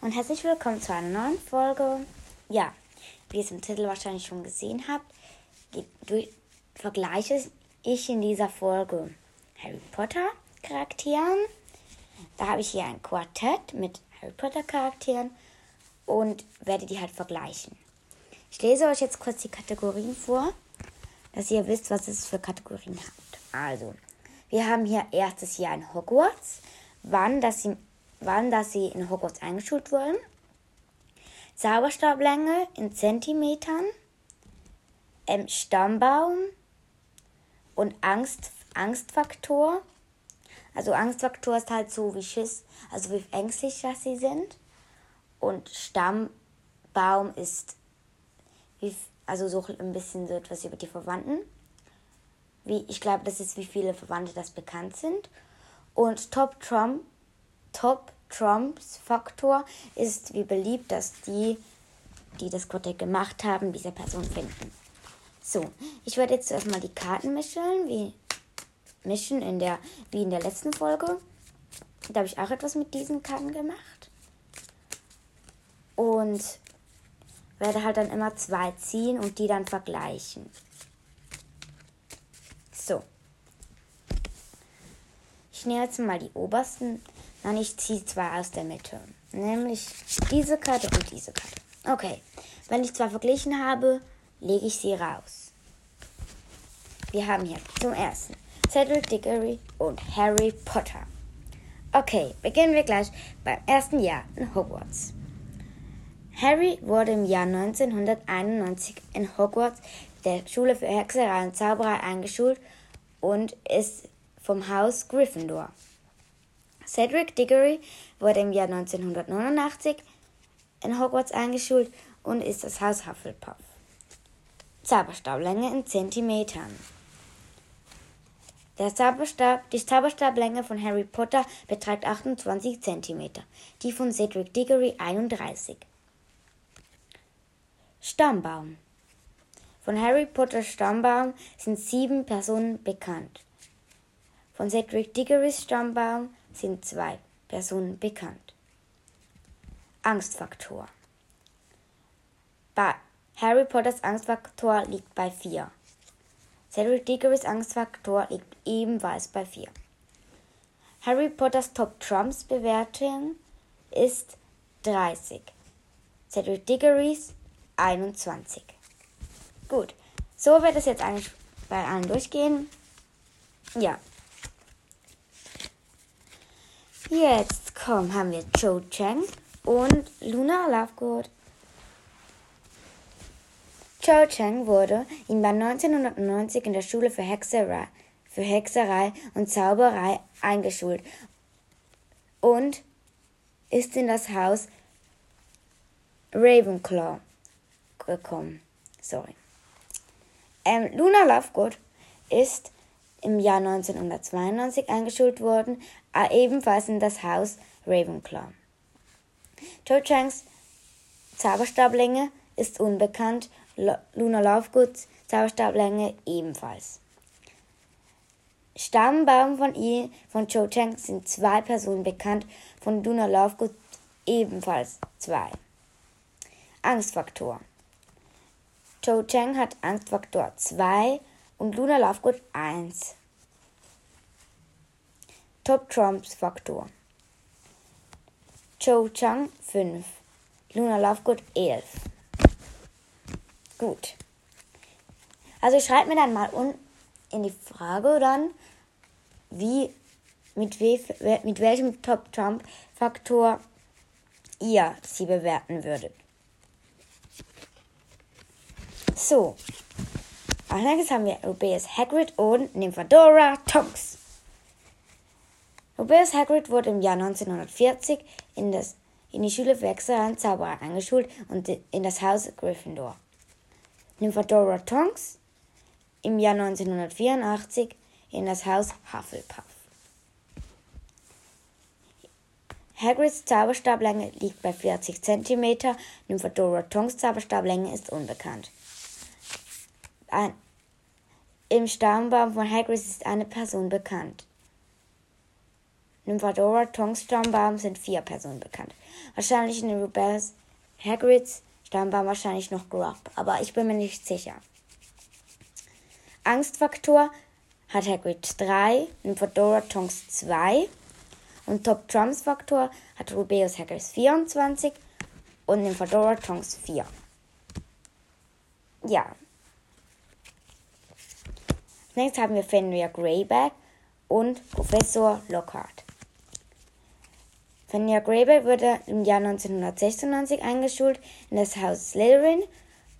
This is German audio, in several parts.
und herzlich willkommen zu einer neuen Folge. Ja, wie ihr es im Titel wahrscheinlich schon gesehen habt, vergleiche ich in dieser Folge Harry Potter Charakteren. Da habe ich hier ein Quartett mit Harry Potter Charakteren und werde die halt vergleichen. Ich lese euch jetzt kurz die Kategorien vor, dass ihr wisst, was es für Kategorien habt. Also, wir haben hier erstes Jahr in Hogwarts, wann, dass sie, wann, dass sie in Hogwarts eingeschult wurden, Zauberstablänge in Zentimetern, ähm, Stammbaum und Angst, Angstfaktor. Also Angstfaktor ist halt so wie Schiss, also wie ängstlich dass sie sind. Und Stammbaum ist wie, also so ein bisschen so etwas über die Verwandten wie ich glaube, das ist, wie viele Verwandte das bekannt sind. Und Top Trump, Top Trumps Faktor ist, wie beliebt, dass die, die das Quartett gemacht haben, diese Person finden. So, ich werde jetzt erstmal die Karten mischen, wie mischen in der, wie in der letzten Folge. Da habe ich auch etwas mit diesen Karten gemacht. Und werde halt dann immer zwei ziehen und die dann vergleichen. So. Ich nehme jetzt mal die obersten. Nein, ich ziehe zwei aus der Mitte. Nämlich diese Karte und diese Karte. Okay. Wenn ich zwei verglichen habe, lege ich sie raus. Wir haben hier zum ersten Cedric Diggory und Harry Potter. Okay, beginnen wir gleich beim ersten Jahr in Hogwarts. Harry wurde im Jahr 1991 in Hogwarts, der Schule für Hexerei und Zauberei, eingeschult und ist vom Haus Gryffindor. Cedric Diggory wurde im Jahr 1989 in Hogwarts eingeschult und ist das Haus Hufflepuff. Zauberstablänge in Zentimetern. Der Zauberstab, die Zauberstablänge von Harry Potter beträgt 28 cm, die von Cedric Diggory 31. Stammbaum von Harry Potters Stammbaum sind sieben Personen bekannt. Von Cedric Diggorys Stammbaum sind zwei Personen bekannt. Angstfaktor. Bei Harry Potters Angstfaktor liegt bei 4. Cedric Diggorys Angstfaktor liegt ebenfalls bei 4. Harry Potters Top Trumps Bewertung ist 30. Cedric Diggorys 21. Gut. So wird es jetzt bei allen durchgehen. Ja. Jetzt komm, haben wir Cho Chang und Luna Lovegood. Cho Chang wurde Jahr 1990 in der Schule für Hexerei, für Hexerei und Zauberei eingeschult und ist in das Haus Ravenclaw gekommen. Sorry. Ähm, Luna Lovegood ist im Jahr 1992 eingeschult worden, ebenfalls in das Haus Ravenclaw. Cho Changs Zauberstablänge ist unbekannt, Luna Lovegoods Zauberstablinge ebenfalls. Stammbaum von ihr, von Cho Chang sind zwei Personen bekannt, von Luna Lovegood ebenfalls zwei. Angstfaktor. Cho Chang hat Angstfaktor 2 und Luna Lovegood 1. Top Trumps Faktor. Cho Chang 5. Luna Lovegood 11. Gut. Also schreibt mir dann mal unten in die Frage dann, wie, mit, we, mit welchem Top Trump Faktor ihr sie bewerten würdet. So. Nächstes haben wir Rubeus Hagrid und Nymphadora Tonks. Rubeus Hagrid wurde im Jahr 1940 in, das, in die Schule für Hexerei Zauberer eingeschult und in das Haus Gryffindor. Nymphadora Tonks im Jahr 1984 in das Haus Hufflepuff. Hagrids Zauberstablänge liegt bei 40 cm, Nymphadora Tonks Zauberstablänge ist unbekannt. Ein, Im Stammbaum von Hagrid ist eine Person bekannt. Nymphadora Tonks Stammbaum sind vier Personen bekannt. Wahrscheinlich in Rubens Hagrids Stammbaum wahrscheinlich noch Grub, aber ich bin mir nicht sicher. Angstfaktor hat Hagrid 3, Nymphadora Tonks 2 und Top Trumps Faktor hat Rubeus Hagrids 24 und Nymphadora Tonks 4. Ja. Nächstes haben wir Fenrir Greyback und Professor Lockhart. Fenrir Greyback wurde im Jahr 1996 eingeschult in das Haus Slytherin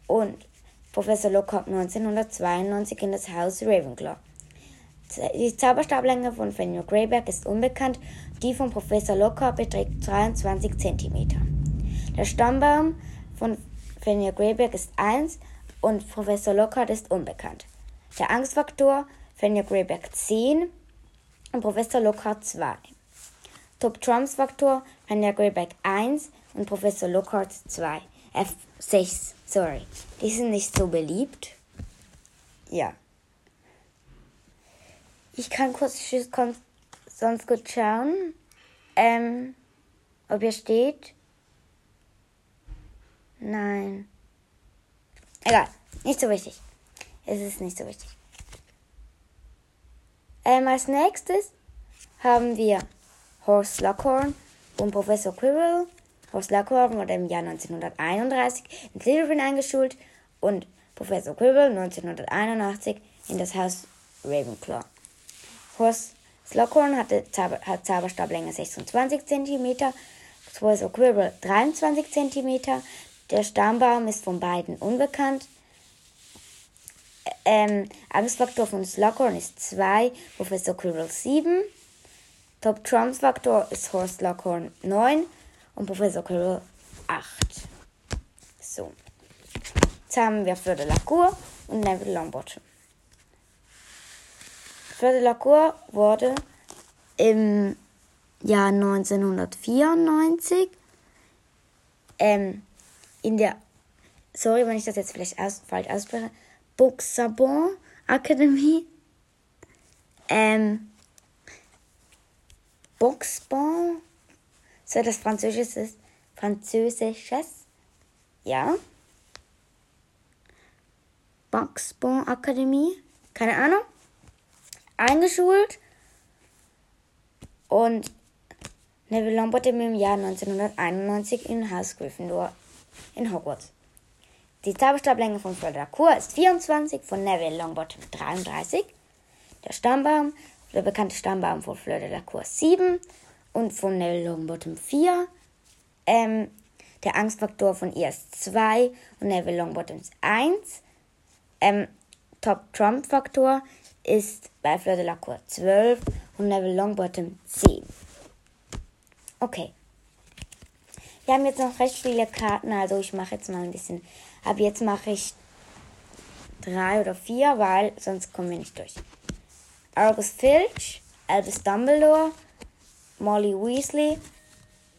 und Professor Lockhart 1992 in das Haus Ravenclaw. Die Zauberstablänge von Fenrir Greyback ist unbekannt, die von Professor Lockhart beträgt 23 cm. Der Stammbaum von Fenrir Greyback ist 1 und Professor Lockhart ist unbekannt. Der Angstfaktor Fenrir Greyback 10 und Professor Lockhart 2. Top Trumps Faktor Fenrir Greyback 1 und Professor Lockhart 2. F6, sorry. Die sind nicht so beliebt. Ja. Ich kann kurz sonst gut schauen, ähm, ob ihr steht. Nein. Egal, nicht so wichtig. Es ist nicht so wichtig. Ähm, als nächstes haben wir Horst Lockhorn und Professor Quirrell. Horst Lockhorn wurde im Jahr 1931 in Slytherin eingeschult und Professor Quirrell 1981 in das Haus Ravenclaw. Horst Lockhorn hatte hat Zauberstablänge 26 cm, Professor Quirrell 23 cm. Der Stammbaum ist von beiden unbekannt. Ähm, Angstfaktor von Slughorn ist 2, Professor Quirrell 7. Top Trumps Faktor ist Horst Slughorn 9 und Professor Quirrell 8. So. Jetzt haben wir Fleur de la Cour und Neville Longbottom. Fleur de la Cour wurde im Jahr 1994 ähm, in der, sorry, wenn ich das jetzt vielleicht aus, falsch ausspreche, Buxabon Akademie, ähm, Buxbon, so das Französisches, Französisches, ja, Buxbon Akademie, keine Ahnung. Eingeschult. Und Neville Longbottom im Jahr 1991 in Haus Gryffindor in Hogwarts. Die Zauberstablänge von Fleur Cour ist 24, von Neville Longbottom 33. Der Stammbaum, der bekannte Stammbaum von Fleur de la Cour 7 und von Neville Longbottom 4. Ähm, der Angstfaktor von ihr ist 2 und Neville Longbottom 1. Ähm, Top-Trump-Faktor ist bei Fleur de la Cour 12 und Neville Longbottom 10. Okay. Wir haben jetzt noch recht viele Karten, also ich mache jetzt mal ein bisschen. Ab jetzt mache ich drei oder vier, weil sonst kommen wir nicht durch. Argus Filch, Albus Dumbledore, Molly Weasley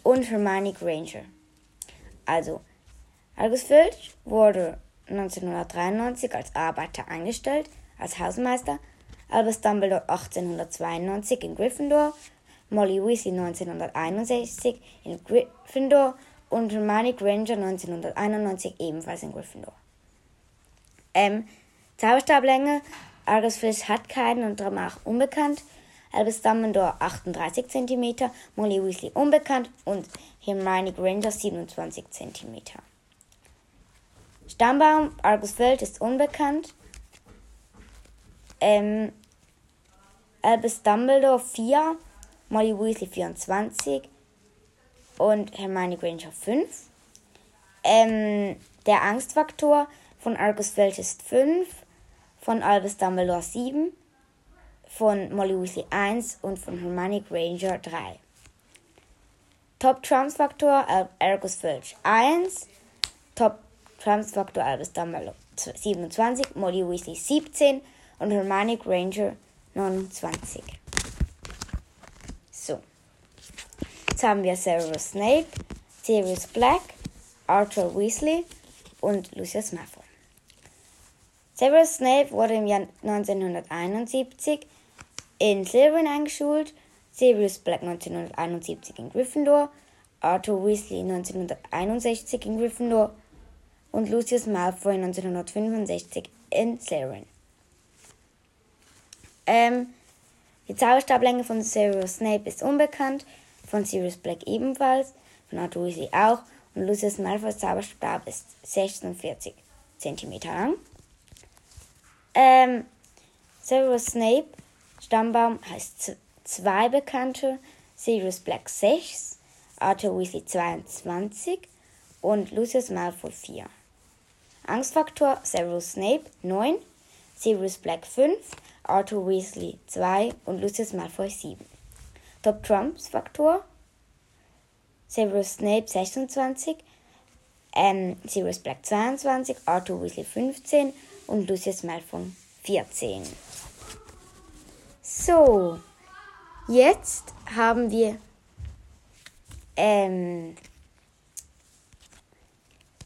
und Hermione Granger. Also, Argus Filch wurde 1993 als Arbeiter eingestellt, als Hausmeister Albus Dumbledore 1892 in Gryffindor, Molly Weasley 1961 in Gryffindor und Hermione Granger 1991 ebenfalls in Gryffindor. Ähm, Zauberstablänge, Argus Filch hat keinen und danach unbekannt. Albus Dumbledore 38 cm, Molly Weasley unbekannt und Hermione Granger 27 cm. Stammbaum Argus Filch ist unbekannt. Ähm, Albus Dumbledore 4, Molly Weasley 24 und Hermione Granger 5. Ähm, der Angstfaktor von Argus Filch ist 5, von Albus Dumbledore 7, von Molly Weasley 1 und von Hermione Granger 3. Top Trumps Faktor Argus Filch 1, Top Trumps Faktor Albus Dumbledore 27, Molly Weasley 17 und Hermione Granger 29. So. Jetzt haben wir Severus Snape, Sirius Black, Arthur Weasley und Lucius Malfoy. Severus Snape wurde im Jahr 1971 in Slytherin eingeschult. Sirius Black 1971 in Gryffindor, Arthur Weasley 1961 in Gryffindor und Lucius Malfoy 1965 in Slytherin. Ähm, die Zauberstablänge von Sirius Snape ist unbekannt, von Sirius Black ebenfalls, von Arthur Weasley auch und Lucius Malfoys Zauberstab ist 46 cm lang. Ähm, Severus Snape Stammbaum heißt zwei bekannte, Sirius Black 6, Arthur Weasley 22 und Lucius Malfoy 4. Angstfaktor Severus Snape 9, Sirius Black 5, Arthur Weasley 2 und Lucius Malfoy 7. Top Trumps Faktor Severus Snape 26, ähm, Sirius Black 22, Arthur Weasley 15 und Lucius Malfoy 14. So, jetzt haben wir ähm,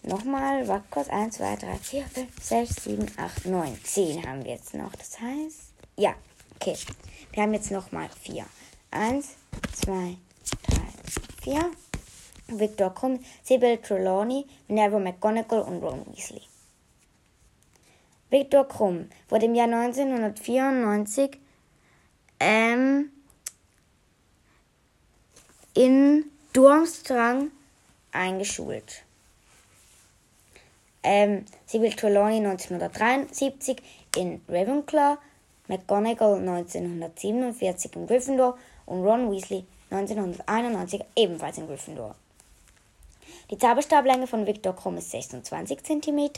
nochmal, warte kurz, 1, 2, 3, 4, 5, 6, 7, 8, 9, 10 haben wir jetzt noch. Das heißt, ja, okay. Wir haben jetzt nochmal 4. 1, 2, 3, 4. Victor Krumm, Sybil Trelawney, Minerva McGonagall und Ron Weasley. Victor Krumm wurde im Jahr 1994 ähm, in Durmstrang eingeschult. Ähm, Sybil Trelawney 1973 in Ravenclaw, McGonagall 1947 in Gryffindor und Ron Weasley 1991 ebenfalls in Gryffindor. Die Zauberstablänge von Victor Krumm ist 26 cm,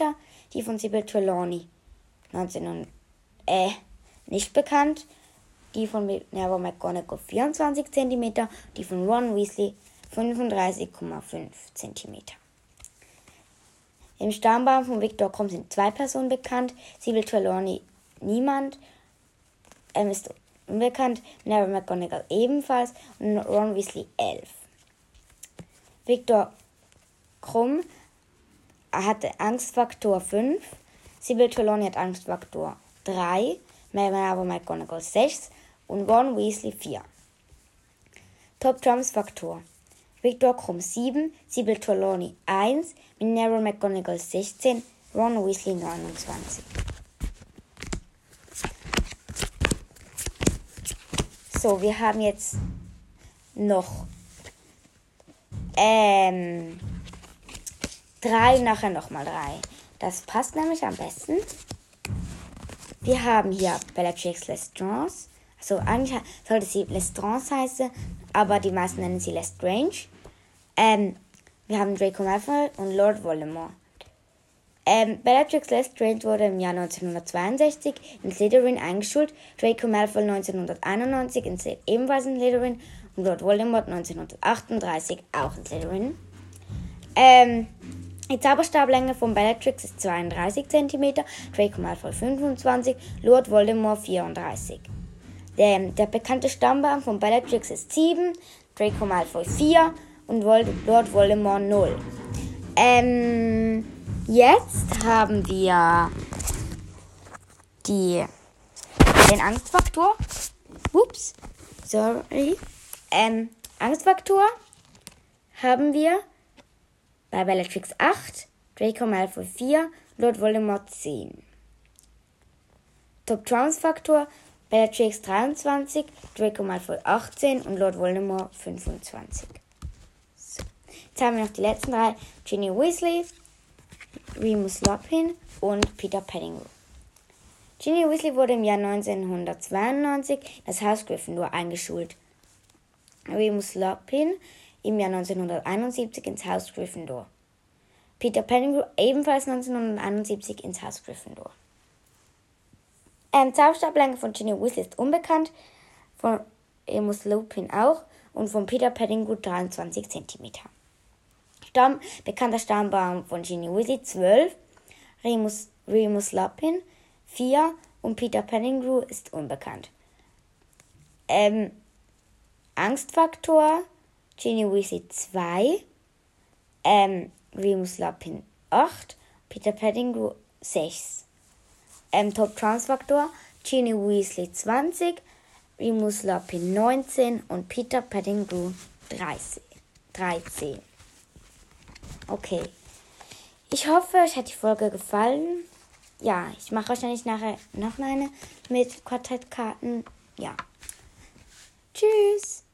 die von Sybil Trelawney 19, äh, nicht bekannt, die von Minerva McGonagall 24 cm, die von Ron Weasley 35,5 cm. Im Stammbaum von Victor Krumm sind zwei Personen bekannt. Sybil Trelawney niemand. Ähm, ist unbekannt. Minerva McGonagall ebenfalls. Und Ron Weasley 11. Victor Krumm hatte Angstfaktor 5. Sybil Trelawney hat Angstfaktor 3. Minerva McGonagall 6. Und Ron Weasley 4. Top Trumps Faktor. Victor Krumm 7, Sybil Trelawney 1, Minerva McGonagall 16, Ron Weasley 29. So, wir haben jetzt noch ähm, drei, nachher nochmal drei. Das passt nämlich am besten. Wir haben hier Bellatrix Lestrange. Also eigentlich sollte sie Lestrange heißen, aber die meisten nennen sie Lestrange. Ähm, wir haben Draco Malfoy und Lord Voldemort. Ähm, Bellatrix Lestrange wurde im Jahr 1962 in Slytherin eingeschult, Draco Malfoy 1991 in, ebenfalls in Slytherin und Lord Voldemort 1938 auch in Slytherin. Ähm, die Zauberstablänge von Bellatrix ist 32 cm, Draco Malfoy 25, Lord Voldemort 34. Der, der bekannte Stammbaum von Bellatrix ist 7, Draco Malfoy 4 und Lord Voldemort 0. Ähm, jetzt haben wir die, den Angstfaktor. Ups, sorry. Ähm, Angstfaktor haben wir bei Bellatrix 8, Draco Malfoy 4, Lord Voldemort 10. Top Trance Faktor Bellatrix 23, Draco Malfoy 18 und Lord Voldemort 25. Jetzt haben wir noch die letzten drei. Ginny Weasley, Remus Lupin und Peter Pettigrew. Ginny Weasley wurde im Jahr 1992 das Haus Gryffindor eingeschult. Remus Lupin im Jahr 1971 ins Haus Gryffindor. Peter Pettigrew ebenfalls 1971 ins Haus Gryffindor. Ähm, Zauberstablänge von Ginny Weasley ist unbekannt, von Remus Lupin auch und von Peter Pettigrew 23 cm. Stamm, bekannter Stammbaum von Ginny Weasley 12, Remus, Remus Lupin 4 und Peter Pettigrew ist unbekannt. Ähm, Angstfaktor Weasley 2, ähm, Remus Lupin 8, Peter Pettigrew 6. Ähm, Top Transfaktor Ginny Weasley 20, Remus Lupin 19 und Peter Pettigrew 13. 13. Okay. Ich hoffe, euch hat die Folge gefallen. Ja, ich mache wahrscheinlich nachher noch eine mit Quartettkarten. Ja. Tschüss.